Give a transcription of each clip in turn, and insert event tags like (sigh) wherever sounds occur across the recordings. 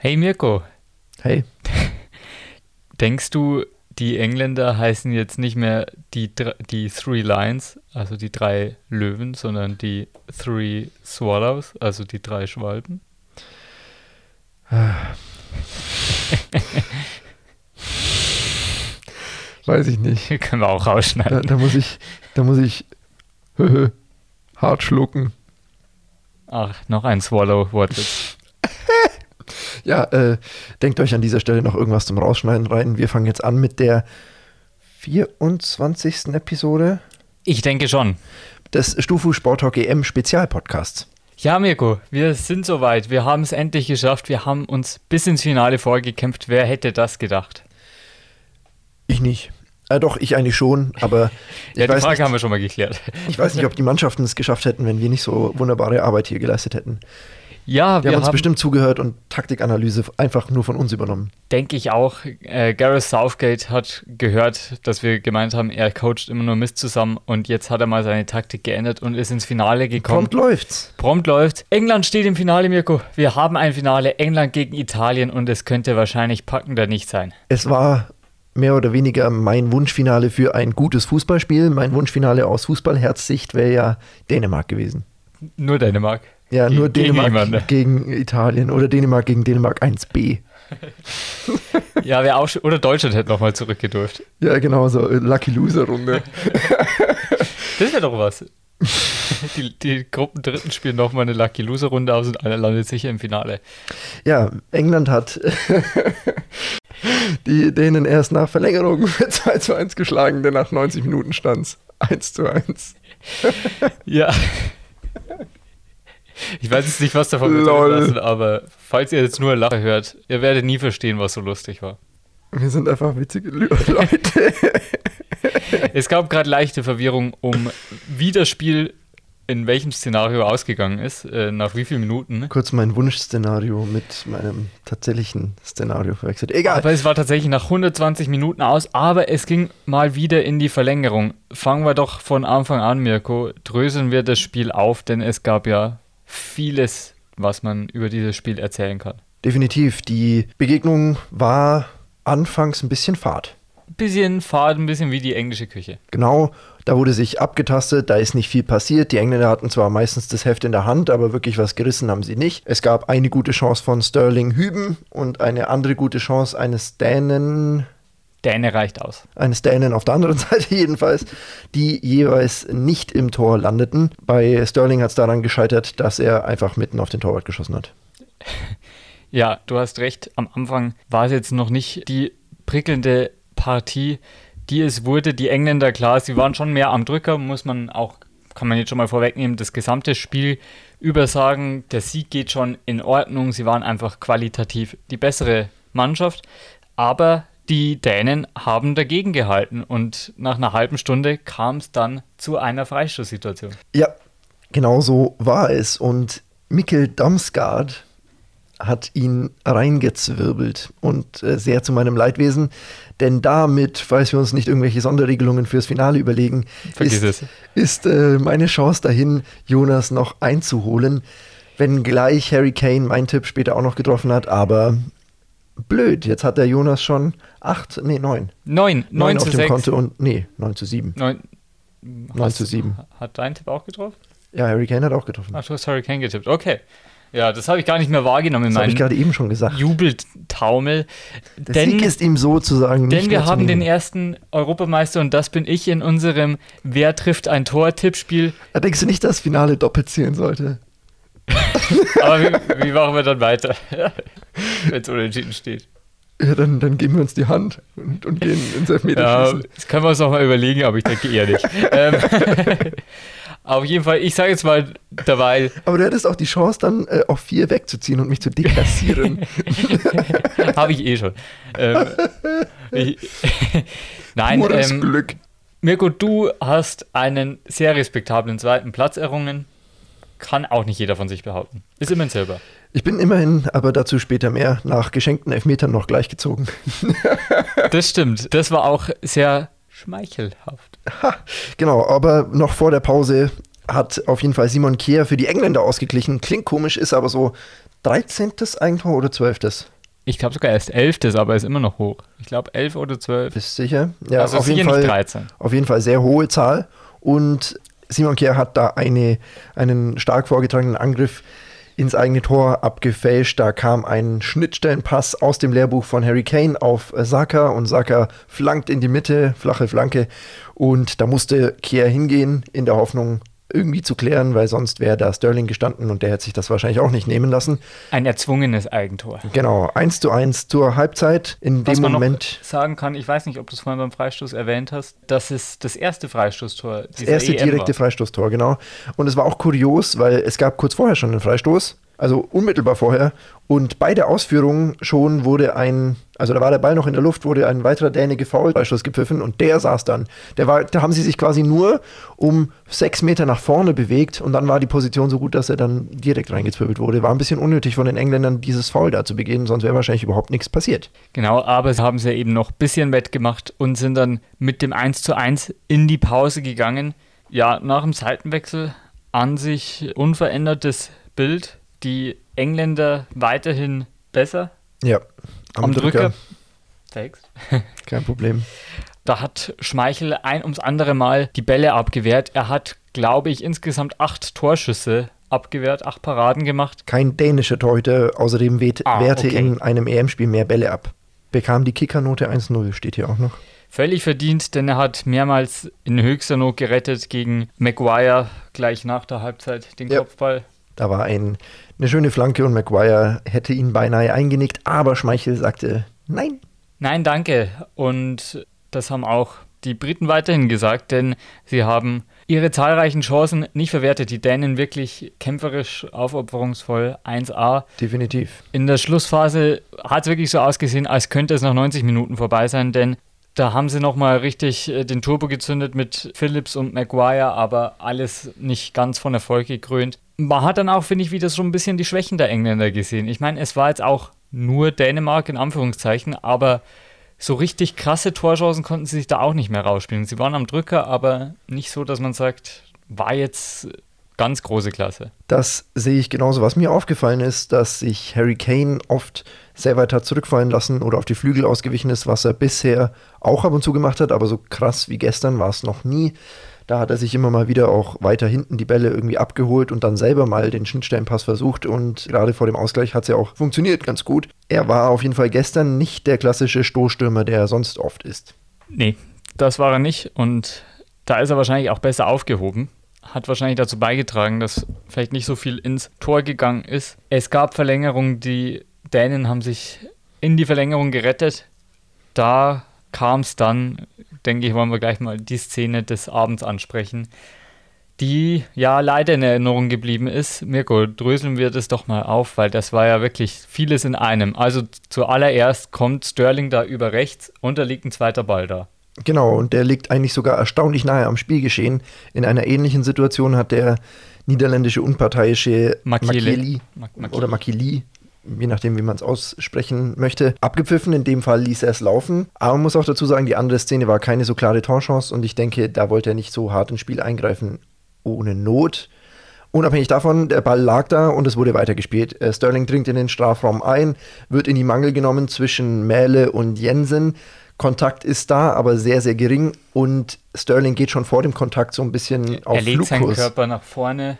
Hey Mirko, Hey, (laughs) denkst du, die Engländer heißen jetzt nicht mehr die, die Three Lions, also die drei Löwen, sondern die Three Swallows, also die drei Schwalben? (laughs) weiß ich nicht. (laughs) Können wir auch Da, rausschneiden. da muss ich, da muss ich hart schlucken. Ach, noch ein Swallow-Wortwitz. Ja, äh, denkt euch an dieser Stelle noch irgendwas zum Rausschneiden rein. Wir fangen jetzt an mit der 24. Episode Ich denke schon. des Stufu Sport Talk EM Spezialpodcasts. Ja, Mirko, wir sind soweit. Wir haben es endlich geschafft. Wir haben uns bis ins Finale vorgekämpft. Wer hätte das gedacht? Ich nicht. Äh, doch, ich eigentlich schon, aber (laughs) Ja, die Frage nicht, haben wir schon mal geklärt. ich weiß nicht, ob die Mannschaften es geschafft hätten, wenn wir nicht so wunderbare Arbeit hier geleistet hätten. Ja, Wir, wir haben uns bestimmt zugehört und Taktikanalyse einfach nur von uns übernommen. denke ich auch, äh, Gareth Southgate hat gehört, dass wir gemeint haben, er coacht immer nur Mist zusammen und jetzt hat er mal seine Taktik geändert und ist ins Finale gekommen. Prompt läuft's. Prompt läuft. England steht im Finale, Mirko. Wir haben ein Finale, England gegen Italien und es könnte wahrscheinlich packender nicht sein. Es war mehr oder weniger mein Wunschfinale für ein gutes Fußballspiel. Mein Wunschfinale aus Fußballherzsicht wäre ja Dänemark gewesen. Nur Dänemark. Ja, Ge- nur gegen Dänemark jemanden. gegen Italien oder Dänemark gegen Dänemark 1b. Ja, wäre auch schon, oder Deutschland hätte nochmal zurückgedurft. Ja, genau so. äh, Lucky Loser Runde. (laughs) Das wäre doch was. Die, die Gruppen Dritten spielen nochmal eine Lucky Loser Runde aus und einer landet sicher im Finale. Ja, England hat (laughs) die Dänen erst nach Verlängerung mit 2 zu 1 geschlagen, denn nach 90 Minuten stand's 1 zu 1. Ja. (laughs) Ich weiß jetzt nicht, was davon wir lassen, aber falls ihr jetzt nur Lache hört, ihr werdet nie verstehen, was so lustig war. Wir sind einfach witzige (laughs) Leute. Es gab gerade leichte Verwirrung um, wie das Spiel in welchem Szenario ausgegangen ist, äh, nach wie vielen Minuten. Kurz mein Wunschszenario mit meinem tatsächlichen Szenario verwechselt. Egal. Aber es war tatsächlich nach 120 Minuten aus, aber es ging mal wieder in die Verlängerung. Fangen wir doch von Anfang an, Mirko. Dröseln wir das Spiel auf, denn es gab ja vieles, was man über dieses Spiel erzählen kann. Definitiv. Die Begegnung war anfangs ein bisschen fad. Ein bisschen fad, ein bisschen wie die englische Küche. Genau, da wurde sich abgetastet, da ist nicht viel passiert. Die Engländer hatten zwar meistens das Heft in der Hand, aber wirklich was gerissen haben sie nicht. Es gab eine gute Chance von Sterling Hüben und eine andere gute Chance eines Dänen, Däne reicht aus. eines Dänen auf der anderen (laughs) Seite jedenfalls, die jeweils nicht im Tor landeten. Bei Sterling hat es daran gescheitert, dass er einfach mitten auf den Torwart geschossen hat. (laughs) Ja, du hast recht. Am Anfang war es jetzt noch nicht die prickelnde Partie, die es wurde. Die Engländer, klar, sie waren schon mehr am Drücker, muss man auch, kann man jetzt schon mal vorwegnehmen, das gesamte Spiel über sagen. Der Sieg geht schon in Ordnung. Sie waren einfach qualitativ die bessere Mannschaft. Aber die Dänen haben dagegen gehalten und nach einer halben Stunde kam es dann zu einer Freistoßsituation. Ja, genau so war es. Und Mikkel Damsgaard hat ihn reingezwirbelt und äh, sehr zu meinem Leidwesen, denn damit, falls wir uns nicht irgendwelche Sonderregelungen fürs Finale überlegen, Vergiss ist, ist äh, meine Chance dahin, Jonas noch einzuholen, wenn gleich Harry Kane mein Tipp später auch noch getroffen hat, aber blöd, jetzt hat der Jonas schon acht, nee, neun. Neun, neun Neun zu auf dem sechs. Konto und, nee, neun zu sieben. Neun, Neun zu sieben. Hat dein Tipp auch getroffen? Ja, Harry Kane hat auch getroffen. Ach, du hast Harry Kane getippt. Okay. Ja, das habe ich gar nicht mehr wahrgenommen in Das habe ich meinem gerade eben schon gesagt. Jubeltaumel. Der Denn, Sieg ist ihm sozusagen denn nicht wir mehr zu haben den ersten Europameister und das bin ich in unserem Wer trifft ein Tor-Tippspiel. Denkst du nicht, dass das Finale doppelt zählen sollte? (laughs) Aber wie, wie machen wir dann weiter, (laughs) wenn es unentschieden steht? Ja, dann, dann geben wir uns die Hand und, und gehen ins Ja, Elfmeterschießen. das können wir uns noch mal überlegen, aber ich denke eher nicht. (laughs) ähm, auf jeden Fall, ich sage jetzt mal dabei, Aber du hättest auch die Chance, dann äh, auf vier wegzuziehen und mich zu deklassieren. habe ich eh schon. Ähm, ich, nein, Nur das ähm, Glück. Mirko, du hast einen sehr respektablen zweiten Platz errungen. Kann auch nicht jeder von sich behaupten. Ist immerhin selber. Ich bin immerhin, aber dazu später mehr, nach geschenkten Elfmetern noch gleichgezogen. (laughs) Das stimmt. Das war auch sehr schmeichelhaft. Ha, genau, aber noch vor der Pause hat auf jeden Fall Simon Kier für die Engländer ausgeglichen. Klingt komisch, ist aber so. 13. Eigentor oder 12.? Ich glaube sogar erst 11. aber ist immer noch hoch. Ich glaube 11 oder 12. Bist sicher? Ja, also auf jeden Fall. nicht 13. Auf jeden Fall sehr hohe Zahl. Und Simon Kier hat da eine, einen stark vorgetragenen Angriff ins eigene Tor abgefälscht. Da kam ein Schnittstellenpass aus dem Lehrbuch von Harry Kane auf Saka und Saka flankt in die Mitte, flache Flanke. Und da musste Kier hingehen in der Hoffnung, irgendwie zu klären, weil sonst wäre da Sterling gestanden und der hätte sich das wahrscheinlich auch nicht nehmen lassen. Ein erzwungenes Eigentor. Genau, 1 zu 1 zur Halbzeit. In Was dem man Moment noch sagen kann, ich weiß nicht, ob du es vorhin beim Freistoß erwähnt hast, dass es das erste Freistoßtor das erste EM direkte war. Freistoßtor, genau. Und es war auch kurios, weil es gab kurz vorher schon einen Freistoß, also unmittelbar vorher. Und bei der Ausführung schon wurde ein, also da war der Ball noch in der Luft, wurde ein weiterer Däne gefault, Freistoß gepfiffen und der saß dann. Der war, da haben sie sich quasi nur um sechs Meter nach vorne bewegt und dann war die Position so gut, dass er dann direkt reingezwirbelt wurde. War ein bisschen unnötig von den Engländern, dieses Foul da zu begehen, sonst wäre wahrscheinlich überhaupt nichts passiert. Genau, aber sie haben sie eben noch ein bisschen wettgemacht und sind dann mit dem 1 zu 1 in die Pause gegangen. Ja, nach dem Seitenwechsel an sich unverändertes Bild. Die Engländer weiterhin besser Ja, am, Drücker. Thanks. (laughs) Kein Problem. Da hat Schmeichel ein ums andere Mal die Bälle abgewehrt. Er hat, glaube ich, insgesamt acht Torschüsse abgewehrt, acht Paraden gemacht. Kein dänischer Torhüter außerdem weht, Ah, wehrte okay. in einem EM-Spiel mehr Bälle ab. Bekam die Kickernote 1-0, steht hier auch noch. Völlig verdient, denn er hat mehrmals in höchster Not gerettet gegen Maguire gleich nach der Halbzeit den Ja. Kopfball. Da war ein, eine schöne Flanke und Maguire hätte ihn beinahe eingenickt, aber Schmeichel sagte nein. Nein, danke. Und das haben auch die Briten weiterhin gesagt, denn sie haben ihre zahlreichen Chancen nicht verwertet. Die Dänen wirklich kämpferisch, aufopferungsvoll, 1A. Definitiv. In der Schlussphase hat es wirklich so ausgesehen, als könnte es nach 90 Minuten vorbei sein, denn da haben sie nochmal richtig äh, den Turbo gezündet mit Phillips und Maguire, aber alles nicht ganz von Erfolg gekrönt. Man hat dann auch, finde ich, wieder so ein bisschen die Schwächen der Engländer gesehen. Ich meine, es war jetzt auch nur Dänemark in Anführungszeichen, aber so richtig krasse Torchancen konnten sie sich da auch nicht mehr rausspielen. Sie waren am Drücker, aber nicht so, dass man sagt, war jetzt ganz große Klasse. Das sehe ich genauso. Was mir aufgefallen ist, dass sich Harry Kane oft sehr weit hat zurückfallen lassen oder auf die Flügel ausgewichen ist, was er bisher auch ab und zu gemacht hat, aber so krass wie gestern war es noch nie. Da hat er sich immer mal wieder auch weiter hinten die Bälle irgendwie abgeholt und dann selber mal den Schnittstellenpass versucht und gerade vor dem Ausgleich hat es ja auch funktioniert ganz gut. Er war auf jeden Fall gestern nicht der klassische Stoßstürmer, der er sonst oft ist. Nee, das war er nicht und da ist er wahrscheinlich auch besser aufgehoben. Hat wahrscheinlich dazu beigetragen, dass vielleicht nicht so viel ins Tor gegangen ist. Es gab Verlängerungen, die Dänen haben sich in die Verlängerung gerettet. Da kam es dann, denke ich, wollen wir gleich mal die Szene des Abends ansprechen, die ja leider in Erinnerung geblieben ist. Mirko, dröseln wir das doch mal auf, weil das war ja wirklich vieles in einem. Also zuallererst kommt Sterling da über rechts und da liegt ein zweiter Ball da. Genau, und der liegt eigentlich sogar erstaunlich nahe am Spielgeschehen. In einer ähnlichen Situation hat der niederländische unparteiische Makele. Makeli Mak- Makele. oder Makili, je nachdem, wie man es aussprechen möchte, abgepfiffen. In dem Fall ließ er es laufen. Aber man muss auch dazu sagen, die andere Szene war keine so klare Torchance und ich denke, da wollte er nicht so hart ins Spiel eingreifen, ohne Not. Unabhängig davon, der Ball lag da und es wurde weitergespielt. Äh, Sterling dringt in den Strafraum ein, wird in die Mangel genommen zwischen Mähle und Jensen. Kontakt ist da, aber sehr, sehr gering und Sterling geht schon vor dem Kontakt so ein bisschen auf er legt seinen Flugkurs. Körper nach vorne.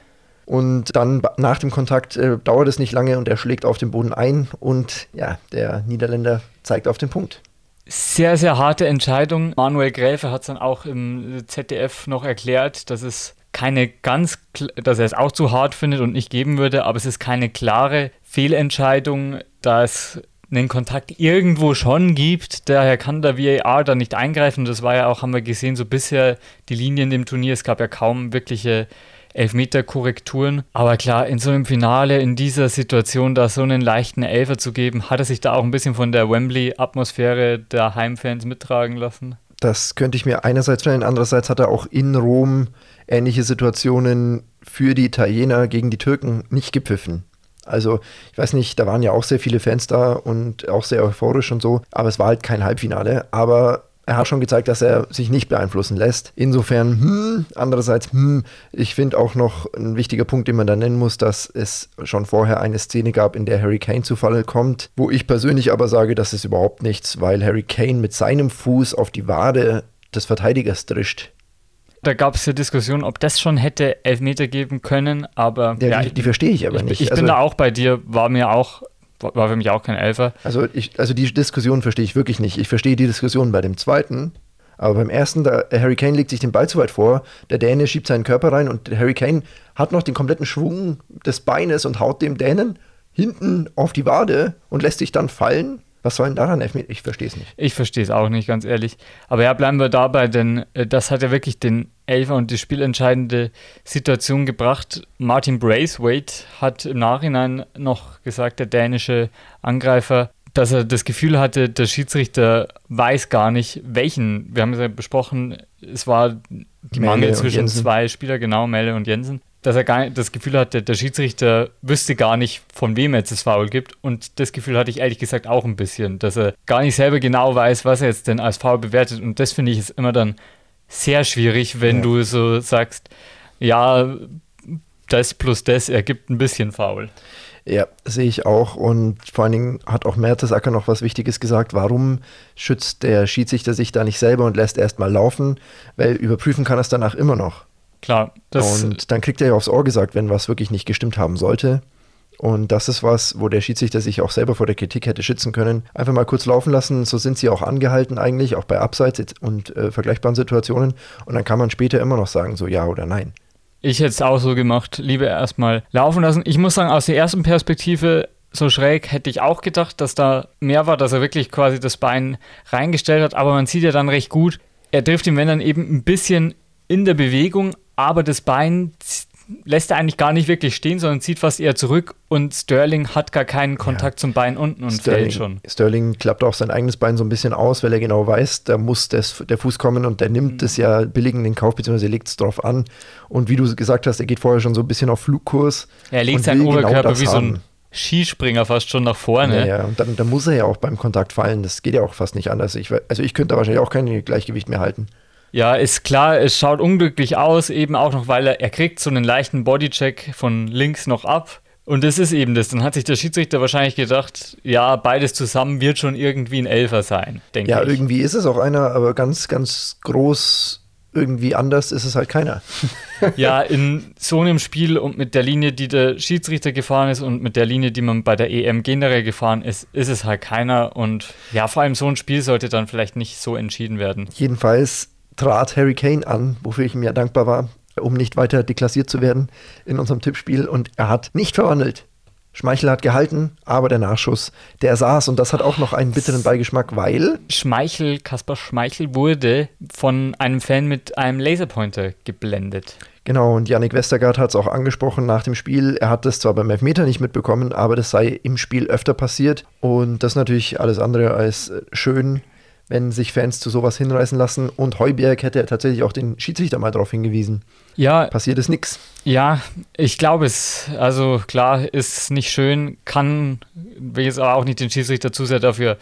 Und dann nach dem Kontakt äh, dauert es nicht lange und er schlägt auf den Boden ein und ja, der Niederländer zeigt auf den Punkt. Sehr, sehr harte Entscheidung. Manuel Gräfe hat es dann auch im ZDF noch erklärt, dass es keine ganz, dass er es auch zu hart findet und nicht geben würde, aber es ist keine klare Fehlentscheidung, da es einen Kontakt irgendwo schon gibt. Daher kann der VAR da nicht eingreifen. Das war ja auch, haben wir gesehen, so bisher die Linie in dem Turnier. Es gab ja kaum wirkliche Elfmeter-Korrekturen. Aber klar, in so einem Finale, in dieser Situation, da so einen leichten Elfer zu geben, hat er sich da auch ein bisschen von der Wembley-Atmosphäre der Heimfans mittragen lassen. Das könnte ich mir einerseits stellen, andererseits hat er auch in Rom ähnliche Situationen für die Italiener gegen die Türken nicht gepfiffen. Also, ich weiß nicht, da waren ja auch sehr viele Fans da und auch sehr euphorisch und so, aber es war halt kein Halbfinale. Aber er hat schon gezeigt, dass er sich nicht beeinflussen lässt. Insofern, hm, andererseits, hm, ich finde auch noch ein wichtiger Punkt, den man da nennen muss, dass es schon vorher eine Szene gab, in der Harry Kane zu Falle kommt, wo ich persönlich aber sage, das ist überhaupt nichts, weil Harry Kane mit seinem Fuß auf die Wade des Verteidigers drischt. Da gab es ja Diskussionen, ob das schon hätte Elfmeter geben können, aber. Ja, ja die, die verstehe ich aber ich, nicht. Ich also, bin da auch bei dir, war mir auch, war für mich auch kein Elfer. Also, ich, also die Diskussion verstehe ich wirklich nicht. Ich verstehe die Diskussion bei dem zweiten, aber beim ersten, da, Harry Kane legt sich den Ball zu weit vor, der Däne schiebt seinen Körper rein und Harry Kane hat noch den kompletten Schwung des Beines und haut dem Dänen hinten auf die Wade und lässt sich dann fallen. Was soll denn daran Elfmeter? Ich verstehe es nicht. Ich verstehe es auch nicht, ganz ehrlich. Aber ja, bleiben wir dabei, denn äh, das hat ja wirklich den Elfer und die spielentscheidende Situation gebracht. Martin Braithwaite hat im Nachhinein noch gesagt, der dänische Angreifer, dass er das Gefühl hatte, der Schiedsrichter weiß gar nicht, welchen. Wir haben es ja besprochen, es war die Melle Mangel zwischen zwei Spielern, genau, Melle und Jensen dass er gar das Gefühl hatte, der Schiedsrichter wüsste gar nicht, von wem er jetzt das Foul gibt. Und das Gefühl hatte ich ehrlich gesagt auch ein bisschen, dass er gar nicht selber genau weiß, was er jetzt denn als Foul bewertet. Und das finde ich ist immer dann sehr schwierig, wenn ja. du so sagst, ja, das plus das ergibt ein bisschen Foul. Ja, sehe ich auch. Und vor allen Dingen hat auch Mertesacker noch was Wichtiges gesagt. Warum schützt der Schiedsrichter sich da nicht selber und lässt erst mal laufen? Weil überprüfen kann er es danach immer noch. Klar. und dann kriegt er ja aufs Ohr gesagt, wenn was wirklich nicht gestimmt haben sollte. Und das ist was, wo der Schiedsrichter sich auch selber vor der Kritik hätte schützen können. Einfach mal kurz laufen lassen, so sind sie auch angehalten eigentlich, auch bei Abseits und äh, vergleichbaren Situationen. Und dann kann man später immer noch sagen, so ja oder nein. Ich hätte es auch so gemacht, lieber erstmal laufen lassen. Ich muss sagen, aus der ersten Perspektive so schräg hätte ich auch gedacht, dass da mehr war, dass er wirklich quasi das Bein reingestellt hat. Aber man sieht ja dann recht gut, er trifft ihn, wenn dann eben ein bisschen in der Bewegung, aber das Bein lässt er eigentlich gar nicht wirklich stehen, sondern zieht fast eher zurück und Sterling hat gar keinen Kontakt ja. zum Bein unten und Sterling, fällt schon. Sterling klappt auch sein eigenes Bein so ein bisschen aus, weil er genau weiß, da muss das, der Fuß kommen und der nimmt es mhm. ja billig in den Kauf, beziehungsweise legt es drauf an. Und wie du gesagt hast, er geht vorher schon so ein bisschen auf Flugkurs. Er legt seinen genau Oberkörper genau wie so ein Skispringer fast schon nach vorne. Ja, ja. und dann, dann, muss er ja auch beim Kontakt fallen. Das geht ja auch fast nicht anders. Ich, also ich könnte da wahrscheinlich auch kein Gleichgewicht mehr halten. Ja, ist klar, es schaut unglücklich aus, eben auch noch, weil er, er kriegt so einen leichten Bodycheck von links noch ab. Und das ist eben das. Dann hat sich der Schiedsrichter wahrscheinlich gedacht, ja, beides zusammen wird schon irgendwie ein Elfer sein, denke ja, ich. Ja, irgendwie ist es auch einer, aber ganz, ganz groß irgendwie anders ist es halt keiner. (laughs) ja, in so einem Spiel und mit der Linie, die der Schiedsrichter gefahren ist und mit der Linie, die man bei der EM generell gefahren ist, ist es halt keiner. Und ja, vor allem so ein Spiel sollte dann vielleicht nicht so entschieden werden. Jedenfalls trat Harry Kane an, wofür ich ihm ja dankbar war, um nicht weiter deklassiert zu werden in unserem Tippspiel. Und er hat nicht verwandelt. Schmeichel hat gehalten, aber der Nachschuss, der saß und das hat auch noch einen bitteren Beigeschmack, weil. Schmeichel, Kaspar Schmeichel wurde von einem Fan mit einem Laserpointer geblendet. Genau, und Yannick Westergaard hat es auch angesprochen nach dem Spiel. Er hat das zwar beim Elfmeter nicht mitbekommen, aber das sei im Spiel öfter passiert. Und das ist natürlich alles andere als schön wenn sich Fans zu sowas hinreißen lassen. Und Heuberg hätte tatsächlich auch den Schiedsrichter mal darauf hingewiesen. Ja. Passiert ist nichts. Ja, ich glaube es. Also klar, ist nicht schön, kann, will jetzt aber auch nicht den Schiedsrichter zu sehr dafür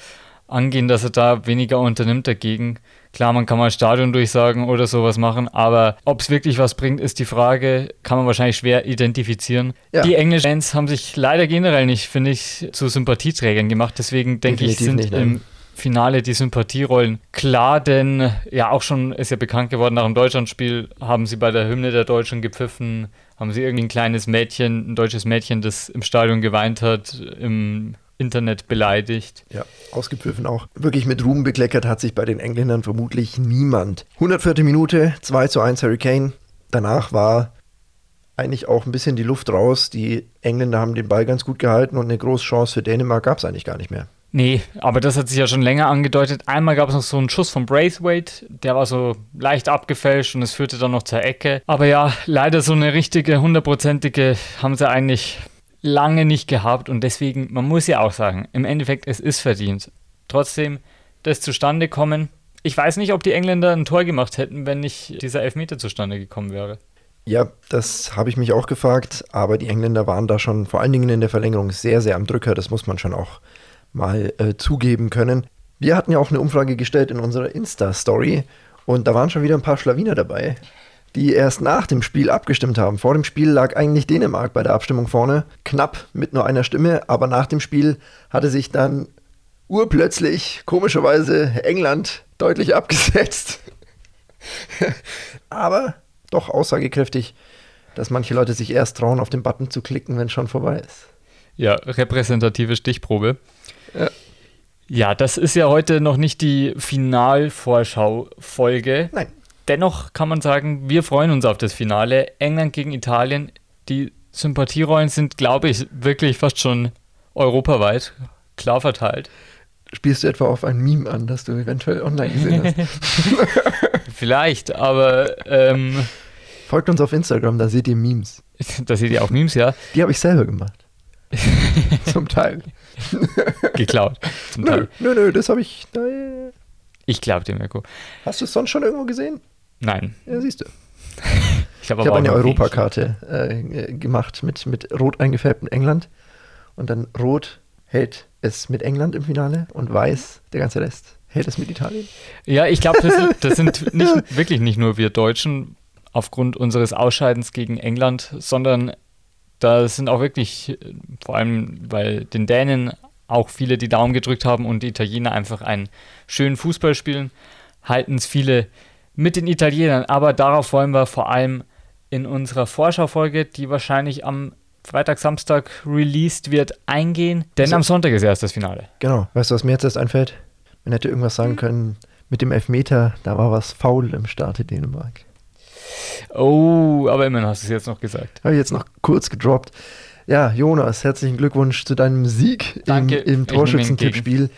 angehen, dass er da weniger unternimmt dagegen. Klar, man kann mal Stadion durchsagen oder sowas machen, aber ob es wirklich was bringt, ist die Frage, kann man wahrscheinlich schwer identifizieren. Ja. Die englischen Fans haben sich leider generell nicht, finde ich, zu Sympathieträgern gemacht. Deswegen denke ich, sind nicht, im Finale die Sympathierollen klar, denn ja auch schon ist ja bekannt geworden, nach dem Deutschlandspiel haben sie bei der Hymne der Deutschen gepfiffen, haben sie irgendwie ein kleines Mädchen, ein deutsches Mädchen, das im Stadion geweint hat, im Internet beleidigt. Ja, ausgepfiffen auch. Wirklich mit Ruhm bekleckert hat sich bei den Engländern vermutlich niemand. 104. Minute, 2 zu 1 Hurricane. Danach war eigentlich auch ein bisschen die Luft raus. Die Engländer haben den Ball ganz gut gehalten und eine große Chance für Dänemark gab es eigentlich gar nicht mehr. Nee, aber das hat sich ja schon länger angedeutet. Einmal gab es noch so einen Schuss von Braithwaite, der war so leicht abgefälscht und es führte dann noch zur Ecke. Aber ja, leider so eine richtige, hundertprozentige haben sie eigentlich lange nicht gehabt und deswegen, man muss ja auch sagen, im Endeffekt, es ist verdient. Trotzdem, das zustande kommen. Ich weiß nicht, ob die Engländer ein Tor gemacht hätten, wenn nicht dieser Elfmeter zustande gekommen wäre. Ja, das habe ich mich auch gefragt, aber die Engländer waren da schon vor allen Dingen in der Verlängerung sehr, sehr am Drücker. Das muss man schon auch mal äh, zugeben können. Wir hatten ja auch eine Umfrage gestellt in unserer Insta-Story und da waren schon wieder ein paar Schlawiner dabei, die erst nach dem Spiel abgestimmt haben. Vor dem Spiel lag eigentlich Dänemark bei der Abstimmung vorne, knapp mit nur einer Stimme, aber nach dem Spiel hatte sich dann urplötzlich, komischerweise, England deutlich abgesetzt. (laughs) aber doch aussagekräftig, dass manche Leute sich erst trauen, auf den Button zu klicken, wenn es schon vorbei ist. Ja, repräsentative Stichprobe. Ja. ja, das ist ja heute noch nicht die Finalvorschau-Folge. Nein. Dennoch kann man sagen, wir freuen uns auf das Finale. England gegen Italien. Die Sympathierollen sind, glaube ich, wirklich fast schon europaweit klar verteilt. Spielst du etwa auf ein Meme an, das du eventuell online gesehen hast? (laughs) Vielleicht, aber. Ähm, Folgt uns auf Instagram, da seht ihr Memes. (laughs) Da seht ihr auch Memes, ja. Die habe ich selber gemacht. (laughs) zum Teil. (laughs) Geklaut. Nö, nö, nö das habe ich. Da, äh. Ich glaube dir, Mirko. Hast du es sonst schon irgendwo gesehen? Nein. Ja, siehst du. (laughs) ich habe hab eine Europakarte äh, gemacht mit, mit rot eingefärbtem England. Und dann rot hält es mit England im Finale und weiß der ganze Rest hält es mit Italien. Ja, ich glaube, das, das, sind (laughs) nicht, wirklich nicht nur wir Deutschen aufgrund unseres Ausscheidens gegen England, sondern da sind auch wirklich, vor allem weil den Dänen auch viele die Daumen gedrückt haben und die Italiener einfach einen schönen Fußball spielen, halten es viele mit den Italienern. Aber darauf wollen wir vor allem in unserer Vorschaufolge, die wahrscheinlich am Freitag, Samstag released wird, eingehen. Denn also, am Sonntag ist erst das Finale. Genau. Weißt du, was mir jetzt erst einfällt? Man hätte irgendwas sagen hm. können mit dem Elfmeter, da war was faul im Starte Dänemark. Oh, aber immerhin hast du es jetzt noch gesagt. Habe ich jetzt noch kurz gedroppt. Ja, Jonas, herzlichen Glückwunsch zu deinem Sieg Danke, im, im Torschützentippspiel.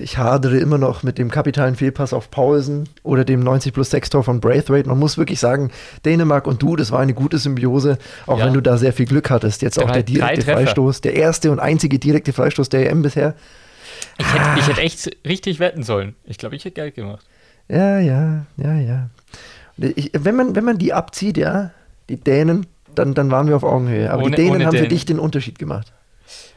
Ich hadere immer noch mit dem kapitalen Fehlpass auf Paulsen oder dem 90 plus 6 Tor von Braithwaite. Man muss wirklich sagen, Dänemark und du, das war eine gute Symbiose, auch ja. wenn du da sehr viel Glück hattest. Jetzt drei, auch der direkte Freistoß, der erste und einzige direkte Freistoß der EM bisher. Ich hätte, ich hätte echt richtig wetten sollen. Ich glaube, ich hätte Geld gemacht. Ja, ja, ja, ja. Ich, wenn, man, wenn man die abzieht, ja, die Dänen, dann, dann waren wir auf Augenhöhe. Aber ohne, die Dänen haben Dänen. für dich den Unterschied gemacht.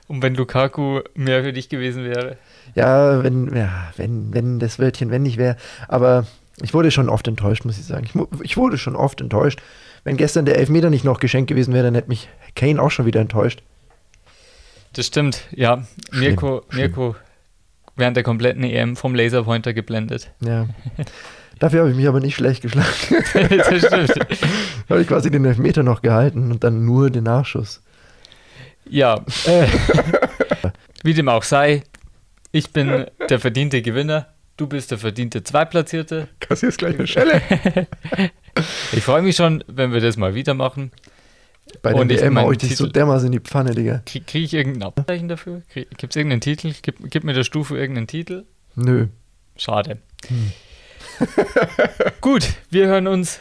Und wenn Lukaku mehr für dich gewesen wäre? Ja, wenn, ja, wenn, wenn das Wörtchen wenn nicht wäre. Aber ich wurde schon oft enttäuscht, muss ich sagen. Ich, ich, wurde schon oft enttäuscht. Wenn gestern der Elfmeter nicht noch geschenkt gewesen wäre, dann hätte mich Kane auch schon wieder enttäuscht. Das stimmt, ja. Mirko, Mirko während der kompletten EM vom Laserpointer geblendet. Ja. (laughs) Dafür habe ich mich aber nicht schlecht geschlagen. (laughs) das stimmt. da habe ich quasi den Elfmeter noch gehalten und dann nur den Nachschuss. Ja. (laughs) Äh, wie dem auch sei, ich bin der verdiente Gewinner. Du bist der verdiente Zweitplatzierte. Kassierst gleich eine Schelle. (laughs) ich freue mich schon, wenn wir das mal wieder machen. Bei der WM hau ich dich so dermaßen in die Pfanne, Digga. Kriege krieg ich irgendein Abzeichen dafür? Gibt es irgendeinen Titel? Gib, gib mir der Stufe irgendeinen Titel? Nö. Schade. Hm. (laughs) Gut, wir hören uns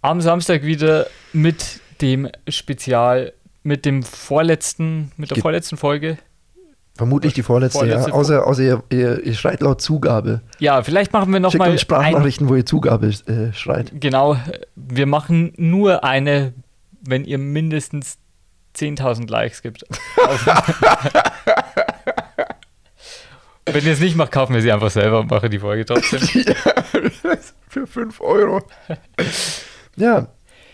am Samstag wieder mit dem Spezial, mit dem vorletzten, mit der Ge vorletzten Folge. Vermutlich die vorletzte, vorletzte ja. Außer, außer ihr, ihr, ihr, schreit laut Zugabe. Ja, vielleicht machen wir noch Schickt mal uns Sprachnachrichten, ein, wo ihr Zugabe äh, schreit. Genau, wir machen nur eine, wenn ihr mindestens 10.000 Likes gibt. (laughs) (laughs) Wenn ihr es nicht macht, kaufen wir sie einfach selber und machen die Folge trotzdem. (laughs) ja, für 5 Euro. ja,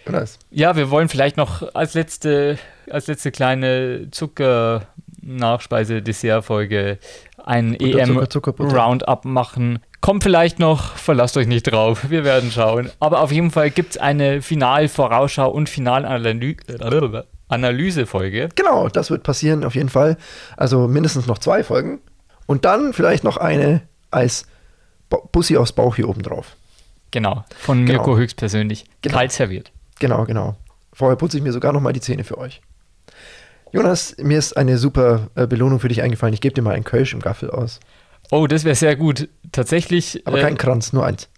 nice. Ja, wir wollen vielleicht noch als letzte, als letzte kleine Zucker-Nachspeise-Dessert-Folge ein EM-Roundup machen. Kommt vielleicht noch, verlasst euch nicht drauf, wir werden schauen. Aber auf jeden Fall gibt es eine Final-Vorausschau und Finalanalyse-Folge. Genau, das wird passieren auf jeden Fall. Also mindestens noch zwei Folgen. Und dann vielleicht noch eine als Bussi aufs Bauch hier oben drauf. Genau, von Mirko genau. höchstpersönlich. Genau. Kalt serviert. Genau, genau. Vorher putze ich mir sogar noch mal die Zähne für euch. Jonas, mir ist eine super äh, Belohnung für dich eingefallen. Ich gebe dir mal einen Kölsch im Gaffel aus. Oh, das wäre sehr gut. Tatsächlich. Aber äh, kein Kranz, nur eins.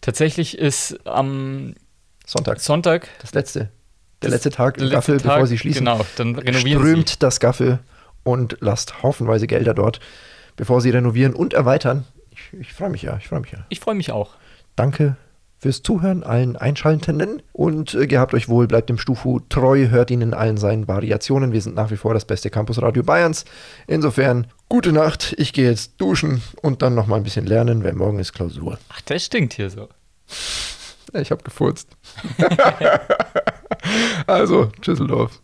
Tatsächlich ist am Sonntag. Sonntag. Das letzte. Der letzte Tag im Gaffel, bevor sie schließen. Genau, dann renovieren strömt sie. das Gaffel und lasst haufenweise Gelder dort bevor sie renovieren und erweitern. Ich, ich freue mich ja, ich freue mich ja. Ich freue mich auch. Danke fürs Zuhören, allen Einschaltenden und äh, gehabt euch wohl, bleibt dem Stufu treu, hört ihn in allen seinen Variationen. Wir sind nach wie vor das beste Campusradio Bayerns. Insofern, gute Nacht, ich gehe jetzt duschen und dann nochmal ein bisschen lernen, weil morgen ist Klausur. Ach, das stinkt hier so. (laughs) Ich habe gefurzt. (laughs) also, Tschüsseldorf.